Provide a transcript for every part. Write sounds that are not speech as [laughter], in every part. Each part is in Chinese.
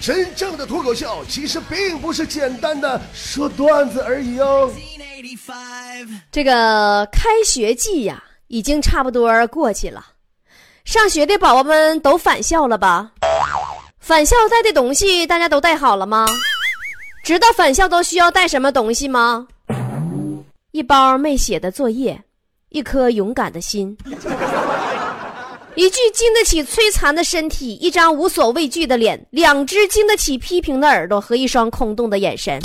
真正的脱口秀其实并不是简单的说段子而已哦。这个开学季呀，已经差不多过去了，上学的宝宝们都返校了吧？返校带的东西大家都带好了吗？知道返校都需要带什么东西吗？一包没写的作业，一颗勇敢的心。一具经得起摧残的身体，一张无所畏惧的脸，两只经得起批评的耳朵和一双空洞的眼神。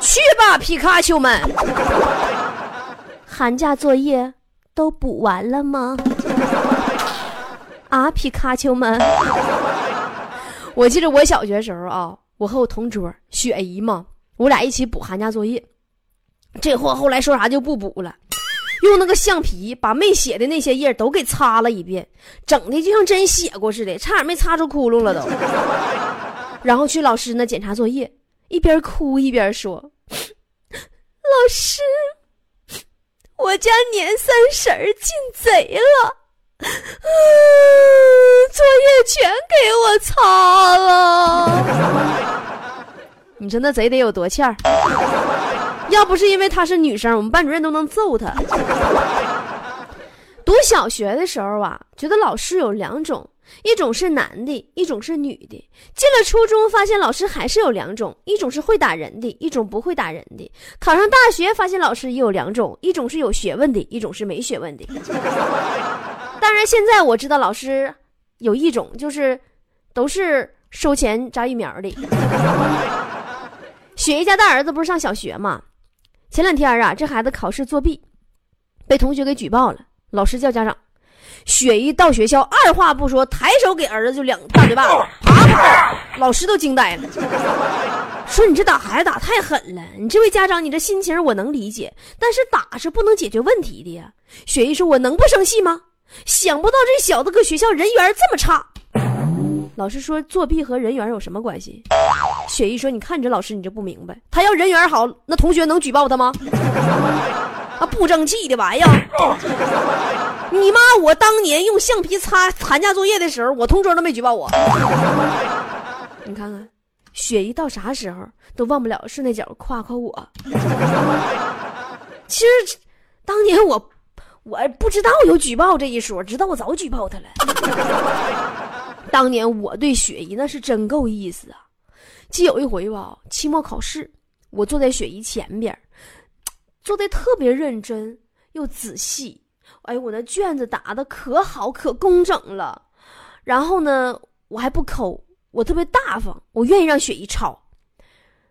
去吧，皮卡丘们！寒假作业都补完了吗？啊，皮卡丘们！我记得我小学时候啊，我和我同桌雪姨嘛，我俩一起补寒假作业。这货后来说啥就不补了。用那个橡皮把没写的那些页都给擦了一遍，整的就像真写过似的，差点没擦出窟窿了都。然后去老师那检查作业，一边哭一边说：“老师，我家年三十进贼了，作业全给我擦了。”你说那贼得有多欠儿？要不是因为她是女生，我们班主任都能揍她。读小学的时候啊，觉得老师有两种，一种是男的，一种是女的。进了初中，发现老师还是有两种，一种是会打人的，一种不会打人的。考上大学，发现老师也有两种，一种是有学问的，一种是没学问的。当然，现在我知道老师有一种，就是都是收钱扎疫苗的。雪姨家大儿子不是上小学吗？前两天啊，这孩子考试作弊，被同学给举报了。老师叫家长，雪姨到学校，二话不说，抬手给儿子就两大嘴巴子，[laughs] 啪啪！老师都惊呆了，说：“你这打孩子打太狠了！你这位家长，你这心情我能理解，但是打是不能解决问题的呀。”雪姨说：“我能不生气吗？想不到这小子搁学校人缘这么差。”老师说：“作弊和人缘有什么关系？”雪姨说：“你看你这老师，你就不明白，他要人缘好，那同学能举报他吗？啊，不争气的玩意儿！你妈，我当年用橡皮擦寒假作业的时候，我同桌都没举报我。你看看，雪姨到啥时候都忘不了是那脚夸夸我。其实当年我我不知道有举报这一说，知道我早举报他了。当年我对雪姨那是真够意思啊！记有一回吧，期末考试，我坐在雪姨前边，做的特别认真又仔细。哎，我那卷子答的可好可工整了。然后呢，我还不抠，我特别大方，我愿意让雪姨抄。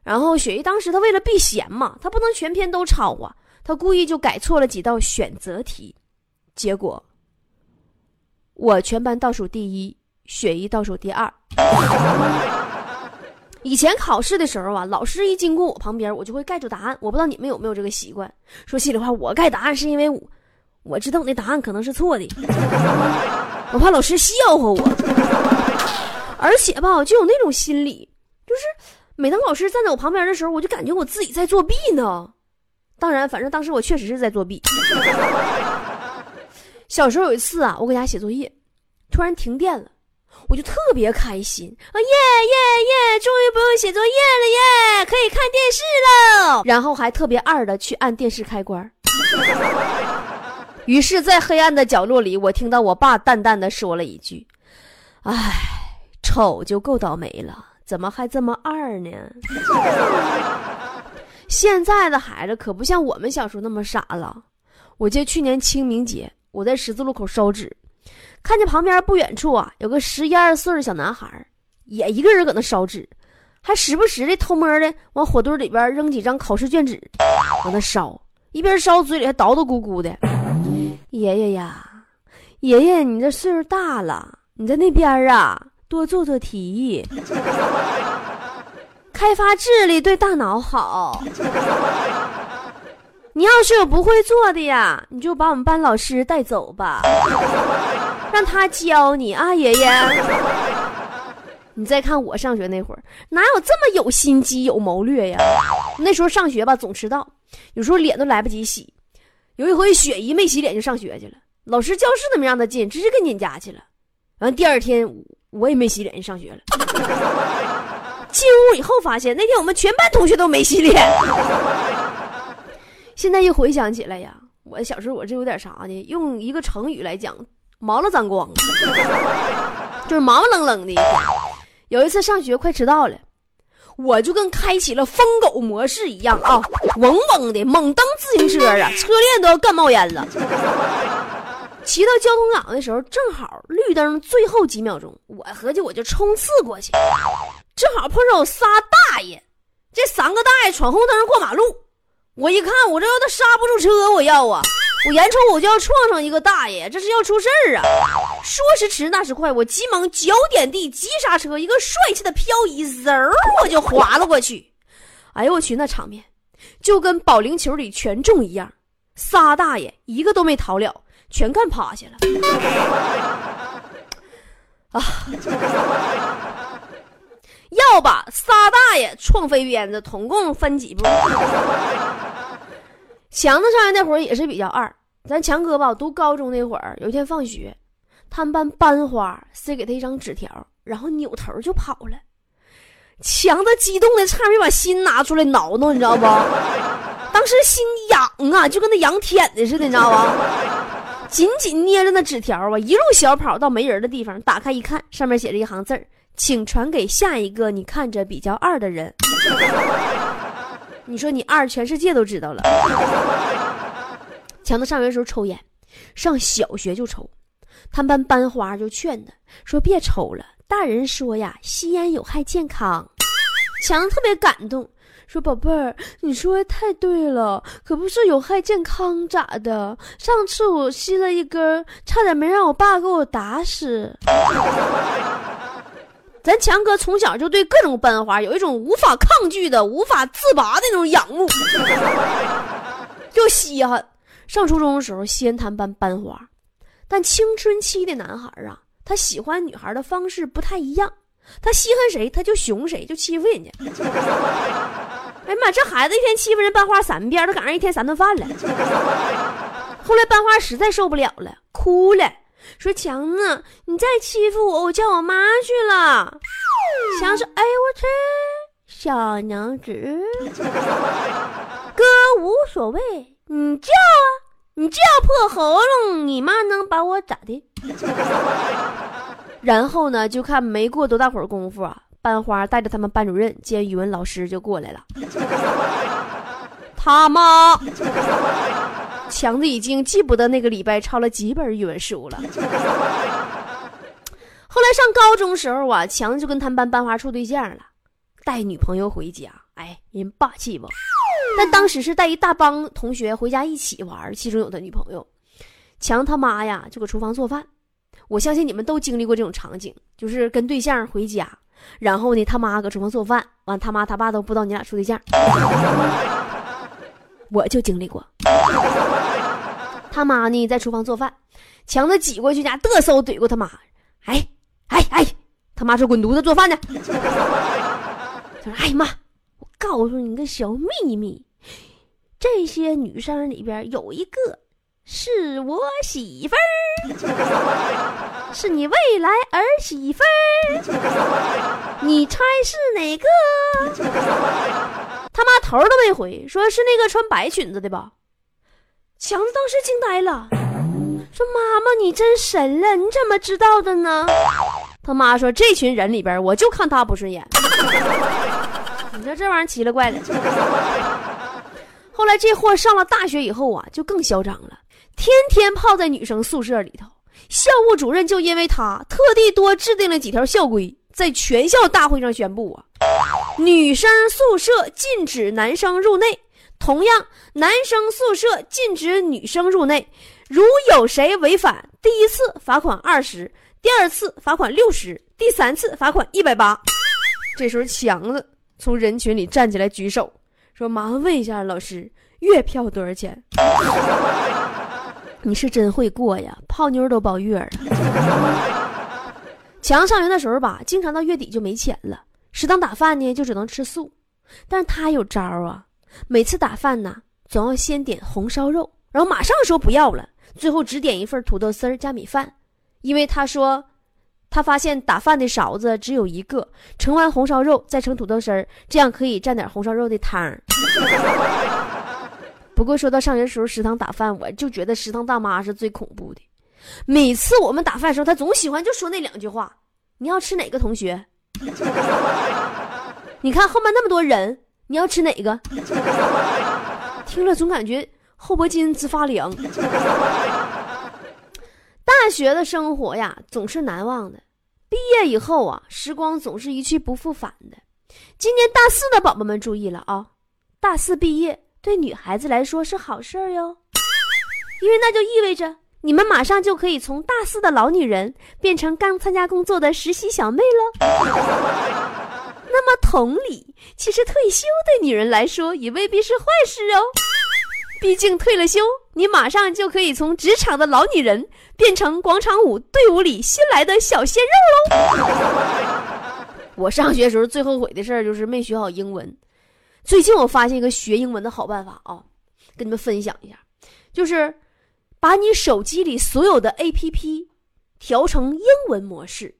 然后雪姨当时她为了避嫌嘛，她不能全篇都抄啊，她故意就改错了几道选择题，结果我全班倒数第一，雪姨倒数第二。以前考试的时候啊，老师一经过我旁边，我就会盖住答案。我不知道你们有没有这个习惯。说心里话，我盖答案是因为我我知道我那答案可能是错的，[laughs] 我怕老师笑话我。而且吧，就有那种心理，就是每当老师站在我旁边的时候，我就感觉我自己在作弊呢。当然，反正当时我确实是在作弊。[laughs] 小时候有一次啊，我搁家写作业，突然停电了。我就特别开心啊！耶耶耶！终于不用写作业了耶，可以看电视了。然后还特别二的去按电视开关。于是，在黑暗的角落里，我听到我爸淡淡的说了一句：“唉，丑就够倒霉了，怎么还这么二呢？”现在的孩子可不像我们小时候那么傻了。我记得去年清明节，我在十字路口烧纸。看见旁边不远处啊，有个十一二岁的小男孩，也一个人搁那烧纸，还时不时的偷摸的往火堆里边扔几张考试卷纸，往那烧，一边烧嘴里还叨叨咕咕的。[laughs] 爷爷呀，爷爷，你这岁数大了，你在那边啊多做做题，[laughs] 开发智力对大脑好。你要是有不会做的呀，你就把我们班老师带走吧。[laughs] 让他教你啊，爷爷。你再看我上学那会儿，哪有这么有心机、有谋略呀？那时候上学吧，总迟到，有时候脸都来不及洗。有一回，雪姨没洗脸就上学去了，老师教室都没让她进，直接给撵家去了。完第二天，我也没洗脸就上学了。[laughs] 进屋以后发现，那天我们全班同学都没洗脸。现在一回想起来呀，我小时候我这有点啥呢？用一个成语来讲，毛了脏光，[laughs] 就是毛毛愣愣的。有一次上学快迟到了，我就跟开启了疯狗模式一样啊，嗡嗡的猛蹬自行车啊，车链都要干冒烟了。骑到交通岗的时候，正好绿灯最后几秒钟，我合计我就冲刺过去，正好碰上我仨大爷，这三个大爷闯红灯过马路，我一看我这要他刹不住车，我要啊，我眼瞅我就要撞上一个大爷，这是要出事儿啊！说时迟那时快，我急忙脚点地急刹车，一个帅气的漂移，嗖我就滑了过去。哎呦我去，那场面就跟保龄球里全中一样，仨大爷一个都没逃了。全干趴下了 [laughs] 啊！要把仨大爷撞飞鞭子，总共分几步？强子上学那会儿也是比较二，咱强哥吧，读高中那会儿，有一天放学，他们班班花塞给他一张纸条，然后扭头就跑了。强子激动的差点没把心拿出来挠挠，你知道不？当时心痒啊，就跟那羊舔的似的，你知道吧？紧紧捏着那纸条啊，一路小跑到没人的地方，打开一看，上面写着一行字儿：“请传给下一个你看着比较二的人。[laughs] ”你说你二，全世界都知道了。强子上学时候抽烟，上小学就抽，他们班班花就劝他说：“别抽了，大人说呀，吸烟有害健康。”强子特别感动。说宝贝儿，你说的太对了，可不是有害健康咋的？上次我吸了一根，差点没让我爸给我打死。咱强哥从小就对各种班花有一种无法抗拒的、无法自拔的那种仰慕，就稀罕。上初中的时候，先谈班班花，但青春期的男孩啊，他喜欢女孩的方式不太一样，他稀罕谁他就熊谁，就欺负人家。哎呀妈！这孩子一天欺负人班花三遍，都赶上一天三顿饭了。后来班花实在受不了了，哭了，说：“强子，你再欺负我，我叫我妈去了。”强说：“哎呦我去，小娘子，哥无所谓，你叫啊，你叫破喉咙，你妈能把我咋的？”然后呢，就看没过多大会儿功夫啊。班花带着他们班主任兼语文老师就过来了。他妈，强子已经记不得那个礼拜抄了几本语文书了。[laughs] 后来上高中时候啊，强子就跟他们班班花处对象了，带女朋友回家，哎，人霸气不？但当时是带一大帮同学回家一起玩，其中有他女朋友。强他妈呀，就搁厨房做饭。我相信你们都经历过这种场景，就是跟对象回家。然后呢，他妈搁厨房做饭，完他妈他爸都不知道你俩处对象。我就经历过，[laughs] 他妈呢在厨房做饭，强子挤过去家嘚瑟怼过他妈，哎哎哎，他妈说滚犊子做饭呢。[laughs] 他说哎妈，我告诉你个小秘密，这些女生里边有一个。是我媳妇儿，[laughs] 是你未来儿媳妇儿，你猜是哪个？他妈头都没回，说是那个穿白裙子的吧？强子当时惊呆了，说：“妈妈，你真神了，你怎么知道的呢？”他妈说：“这群人里边，我就看他不顺眼。”你说这玩意儿奇了怪了。后来这货上了大学以后啊，就更嚣张了。天天泡在女生宿舍里头，校务主任就因为他特地多制定了几条校规，在全校大会上宣布啊，女生宿舍禁止男生入内，同样男生宿舍禁止女生入内。如有谁违反，第一次罚款二十，第二次罚款六十，第三次罚款一百八。这时候强子从人群里站起来举手说：“麻烦问一下老师，月票多少钱？” [laughs] 你是真会过呀，泡妞都包月了。强上学的时候吧，经常到月底就没钱了，食堂打饭呢就只能吃素。但是他有招啊，每次打饭呢，总要先点红烧肉，然后马上说不要了，最后只点一份土豆丝儿加米饭，因为他说，他发现打饭的勺子只有一个，盛完红烧肉再盛土豆丝儿，这样可以蘸点红烧肉的汤。[laughs] 不过说到上学时候食堂打饭，我就觉得食堂大妈是最恐怖的。每次我们打饭时候，她总喜欢就说那两句话：“你要吃哪个同学？[laughs] 你看后面那么多人，你要吃哪个？” [laughs] 听了总感觉后脖筋直发凉。[laughs] 大学的生活呀，总是难忘的。毕业以后啊，时光总是一去不复返的。今年大四的宝宝们注意了啊，大四毕业。对女孩子来说是好事儿哟，因为那就意味着你们马上就可以从大四的老女人变成刚参加工作的实习小妹了。[laughs] 那么同理，其实退休对女人来说也未必是坏事哦，毕竟退了休，你马上就可以从职场的老女人变成广场舞队伍里新来的小鲜肉喽。我上学时候最后悔的事儿就是没学好英文。最近我发现一个学英文的好办法啊，跟你们分享一下，就是把你手机里所有的 APP 调成英文模式，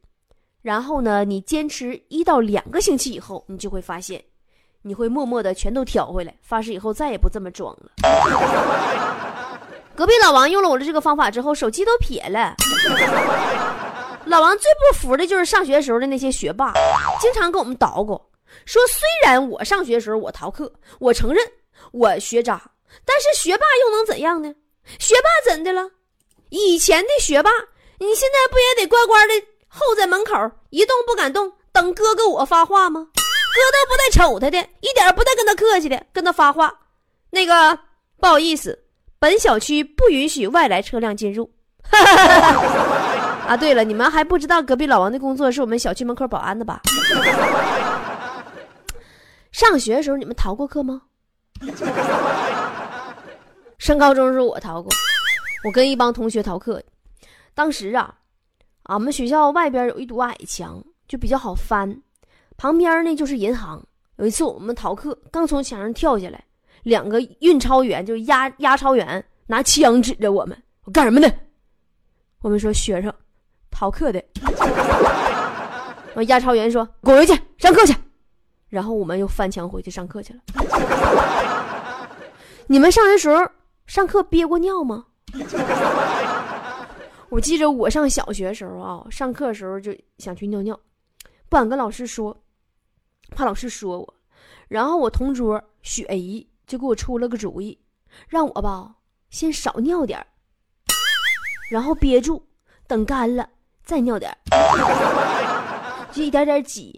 然后呢，你坚持一到两个星期以后，你就会发现，你会默默的全都调回来，发誓以后再也不这么装了。[laughs] 隔壁老王用了我的这个方法之后，手机都撇了。老王最不服的就是上学时候的那些学霸，经常跟我们捣鼓。说虽然我上学时候我逃课，我承认我学渣，但是学霸又能怎样呢？学霸怎的了？以前的学霸，你现在不也得乖乖的候在门口一动不敢动，等哥哥我发话吗？哥都不带瞅他的，一点不带跟他客气的，跟他发话。那个不好意思，本小区不允许外来车辆进入。[laughs] 啊，对了，你们还不知道隔壁老王的工作是我们小区门口保安的吧？上学的时候你们逃过课吗？上高中时候我逃过，我跟一帮同学逃课。当时啊，俺们学校外边有一堵矮墙，就比较好翻，旁边呢就是银行。有一次我们逃课，刚从墙上跳下来，两个运钞员就押押钞员拿枪指着我们，我干什么呢？我们说学生逃课的。完押钞员说滚回去上课去。然后我们又翻墙回去上课去了。[laughs] 你们上学时候上课憋过尿吗？[laughs] 我记着我上小学时候啊，上课的时候就想去尿尿，不敢跟老师说，怕老师说我。然后我同桌雪姨就给我出了个主意，让我吧先少尿点然后憋住，等干了再尿点 [laughs] 就一点点挤。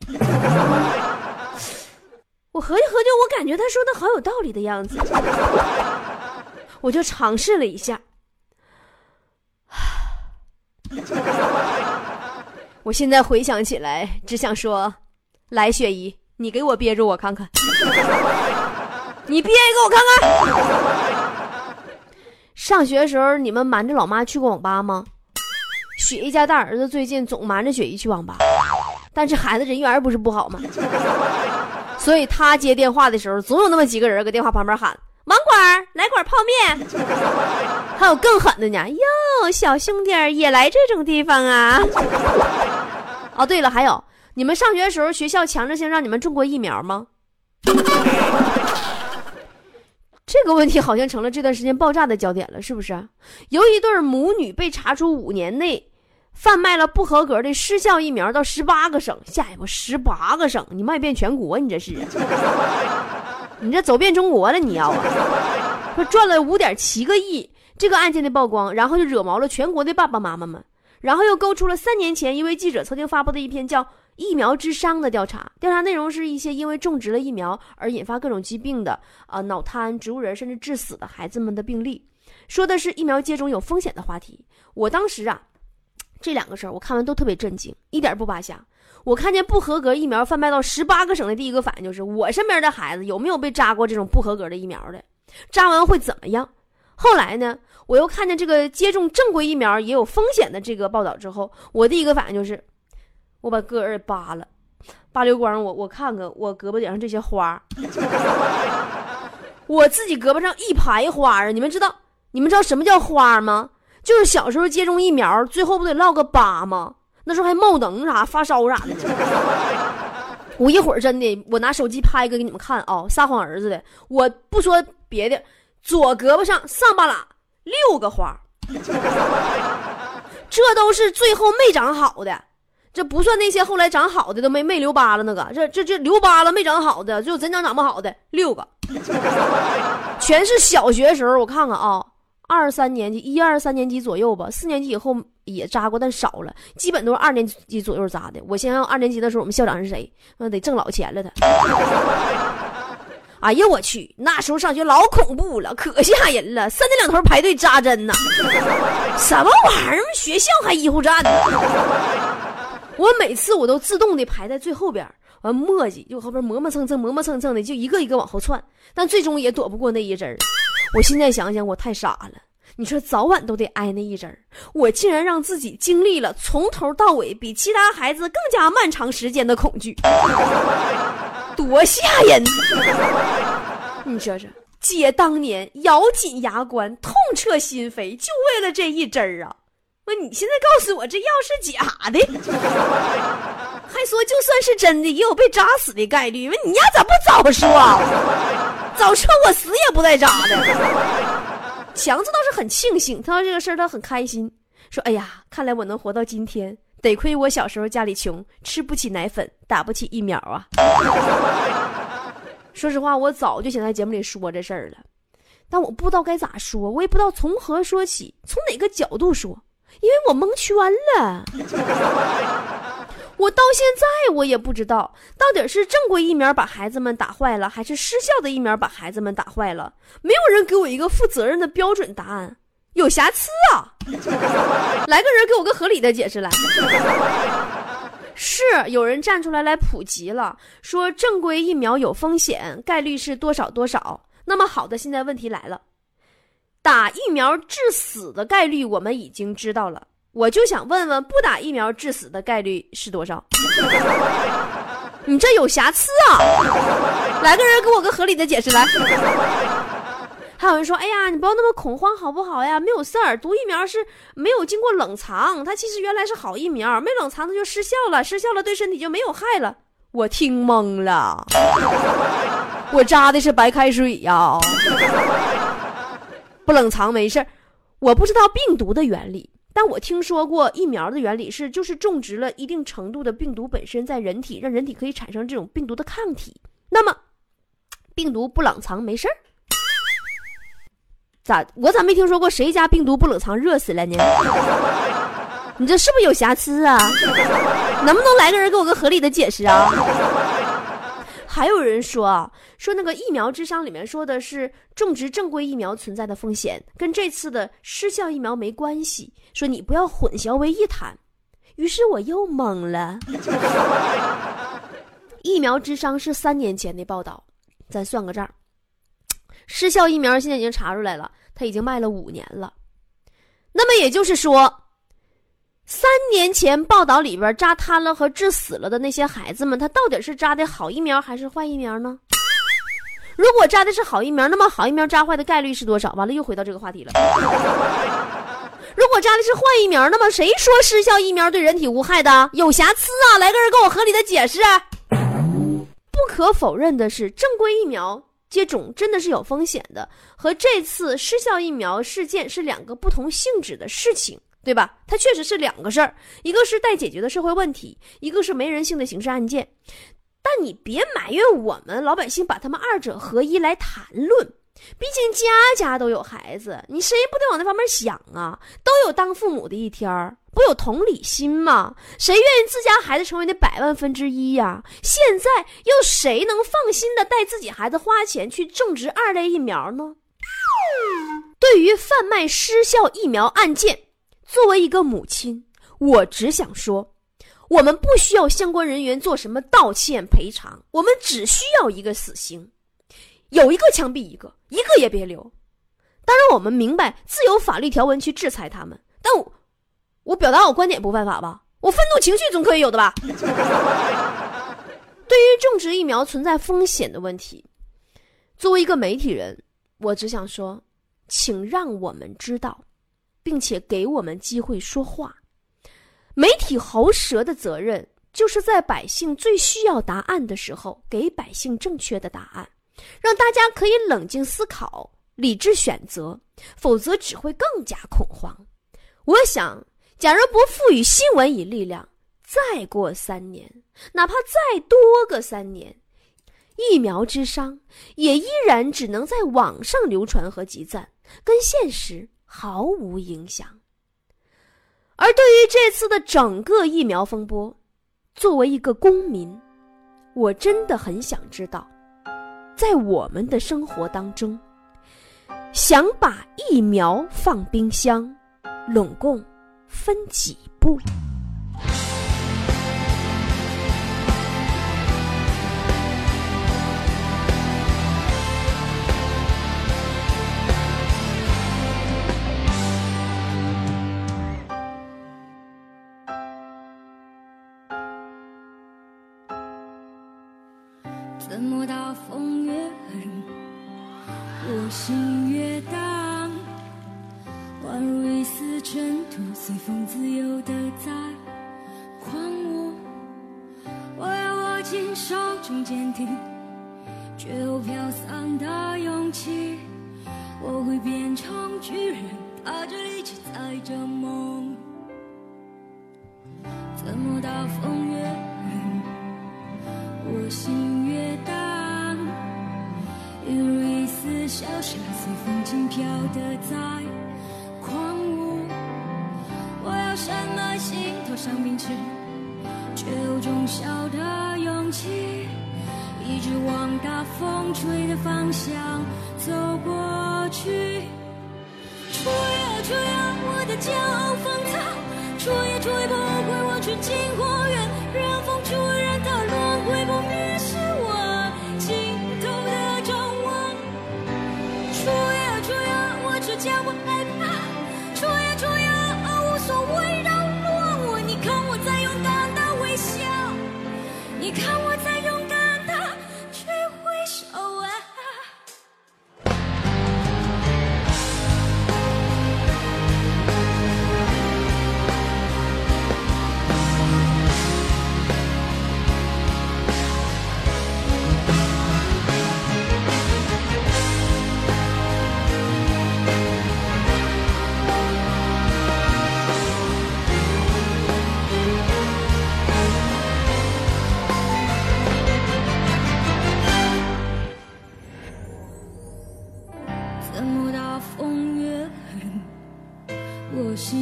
我合计合计，我感觉他说的好有道理的样子，我就尝试了一下。[sighs] 我现在回想起来，只想说：来，雪姨，你给我憋住我看看，[laughs] 你憋一个我看看。上学的时候，你们瞒着老妈去过网吧吗？雪姨家大儿子最近总瞒着雪姨去网吧，但是孩子人缘不是不好吗？[laughs] 所以他接电话的时候，总有那么几个人搁电话旁边喊：“网管，来管泡面。”还有更狠的呢，哟，小兄弟也来这种地方啊！[laughs] 哦，对了，还有，你们上学的时候，学校强制性让你们种过疫苗吗？这个问题好像成了这段时间爆炸的焦点了，是不是？由一对母女被查出五年内。贩卖了不合格的失效疫苗到十八个省，下一步十八个省，你卖遍全国，你这是？你这走遍中国了，你要啊？[laughs] 说赚了五点七个亿，这个案件的曝光，然后就惹毛了全国的爸爸妈妈们，然后又勾出了三年前一位记者曾经发布的一篇叫《疫苗之殇》的调查，调查内容是一些因为种植了疫苗而引发各种疾病的，啊，脑瘫、植物人甚至致死的孩子们的病例，说的是疫苗接种有风险的话题。我当时啊。这两个事儿我看完都特别震惊，一点不扒瞎。我看见不合格疫苗贩卖到十八个省的第一个反应就是：我身边的孩子有没有被扎过这种不合格的疫苗的？扎完会怎么样？后来呢，我又看见这个接种正规疫苗也有风险的这个报道之后，我第一个反应就是：我把个儿扒了，扒溜光，我我看看我胳膊顶上这些花，我自己胳膊上一排花啊！你们知道你们知道什么叫花吗？就是小时候接种疫苗，最后不得落个疤吗？那时候还冒能啥、发烧啥的。[laughs] 我一会儿真的，我拿手机拍一个给你们看啊，撒谎儿子的。我不说别的，左胳膊上上半拉六个花，这都是最后没长好的。这不算那些后来长好的都没没留疤了那个，这这这留疤了没长好的，就真长长不好的六个，全是小学时候我看看啊，二三年级一二三年级左右吧，四年级以后也扎过，但少了，基本都是二年级左右扎的。我想想二年级的时候我们校长是谁？那得挣老钱了他。哎呀我去，那时候上学老恐怖了，可吓人了，三天两头排队扎针呢，什么玩意儿？学校还医护站呢？我每次我都自动的排在最后边，完磨叽就后边磨磨蹭蹭、磨磨蹭蹭的，就一个一个往后窜，但最终也躲不过那一针。我现在想想，我太傻了。你说早晚都得挨那一针儿，我竟然让自己经历了从头到尾比其他孩子更加漫长时间的恐惧，多吓人！[laughs] 你说说，姐当年咬紧牙关、痛彻心扉，就为了这一针儿啊！那你现在告诉我这药是假的，[laughs] 还说就算是真的，也有被扎死的概率。问你丫咋不早说？[laughs] 早说我死也不带扎的。强子倒是很庆幸，他说这个事儿他很开心，说：“哎呀，看来我能活到今天，得亏我小时候家里穷，吃不起奶粉，打不起疫苗啊。[laughs] ”说实话，我早就想在节目里说这事儿了，但我不知道该咋说，我也不知道从何说起，从哪个角度说。因为我蒙圈了，我到现在我也不知道到底是正规疫苗把孩子们打坏了，还是失效的疫苗把孩子们打坏了。没有人给我一个负责任的标准答案，有瑕疵啊！[laughs] 来个人给我个合理的解释来。是有人站出来来普及了，说正规疫苗有风险，概率是多少多少。那么好的，现在问题来了。打疫苗致死的概率我们已经知道了，我就想问问，不打疫苗致死的概率是多少？你这有瑕疵啊！来个人给我个合理的解释来。还有人说，哎呀，你不要那么恐慌好不好呀？没有事儿，毒疫苗是没有经过冷藏，它其实原来是好疫苗，没冷藏它就失效了，失效了对身体就没有害了。我听懵了，我扎的是白开水呀。不冷藏没事儿我不知道病毒的原理，但我听说过疫苗的原理是，就是种植了一定程度的病毒本身在人体，让人体可以产生这种病毒的抗体。那么，病毒不冷藏没事儿？咋？我咋没听说过谁家病毒不冷藏热死了呢？你这是不是有瑕疵啊？能不能来个人给我个合理的解释啊？还有人说啊，说那个疫苗智商里面说的是种植正规疫苗存在的风险，跟这次的失效疫苗没关系。说你不要混淆为一谈。于是我又懵了。[laughs] 疫苗智商是三年前的报道，咱算个账。失效疫苗现在已经查出来了，它已经卖了五年了。那么也就是说。三年前报道里边扎瘫了和致死了的那些孩子们，他到底是扎的好疫苗还是坏疫苗呢？如果扎的是好疫苗，那么好疫苗扎坏的概率是多少？完了又回到这个话题了。[laughs] 如果扎的是坏疫苗，那么谁说失效疫苗对人体无害的？有瑕疵啊！来个人给我合理的解释。不可否认的是，正规疫苗接种真的是有风险的，和这次失效疫苗事件是两个不同性质的事情。对吧？它确实是两个事儿，一个是待解决的社会问题，一个是没人性的刑事案件。但你别埋怨我们老百姓把他们二者合一来谈论，毕竟家家都有孩子，你谁不得往那方面想啊？都有当父母的一天儿，不有同理心吗？谁愿意自家孩子成为那百万分之一呀？现在又谁能放心的带自己孩子花钱去种植二类疫苗呢？对于贩卖失效疫苗案件。作为一个母亲，我只想说，我们不需要相关人员做什么道歉赔偿，我们只需要一个死刑，有一个枪毙一个，一个也别留。当然，我们明白自有法律条文去制裁他们，但我我表达我观点不犯法吧？我愤怒情绪总可以有的吧？[laughs] 对于种植疫苗存在风险的问题，作为一个媒体人，我只想说，请让我们知道。并且给我们机会说话。媒体喉舌的责任，就是在百姓最需要答案的时候，给百姓正确的答案，让大家可以冷静思考、理智选择，否则只会更加恐慌。我想，假如不赋予新闻以力量，再过三年，哪怕再多个三年，疫苗之殇也依然只能在网上流传和集赞，跟现实毫无影响。而对于这次的整个疫苗风波，作为一个公民，我真的很想知道，在我们的生活当中，想把疫苗放冰箱，拢共分几步？人，踏着力气载着梦。怎么大风越狠，我心越荡，一如一丝小沙随风轻飘的在狂舞。我要什么心头上冰淇，却有种小的勇气，一直往大风吹的方向走过去。吹呀吹呀，我的骄傲放肆，吹也吹不回我纯净花园，让风吹，让它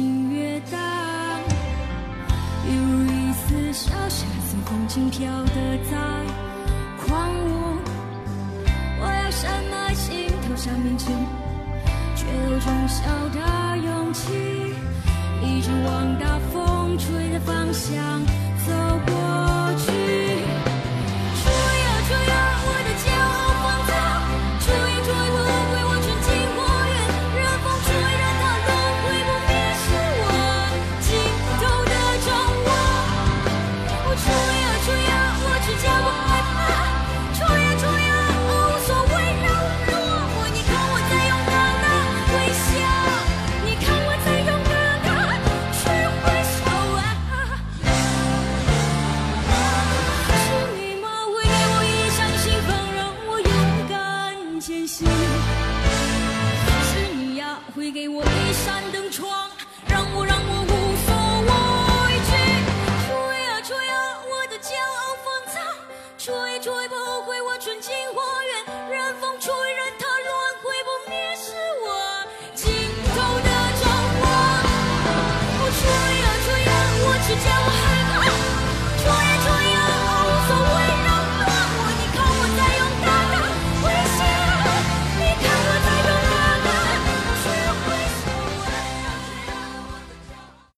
心越荡？一如一丝小沙随风轻飘的在狂舞。我要什么心头上面刺，却有种小的勇气，一直往大风吹的方向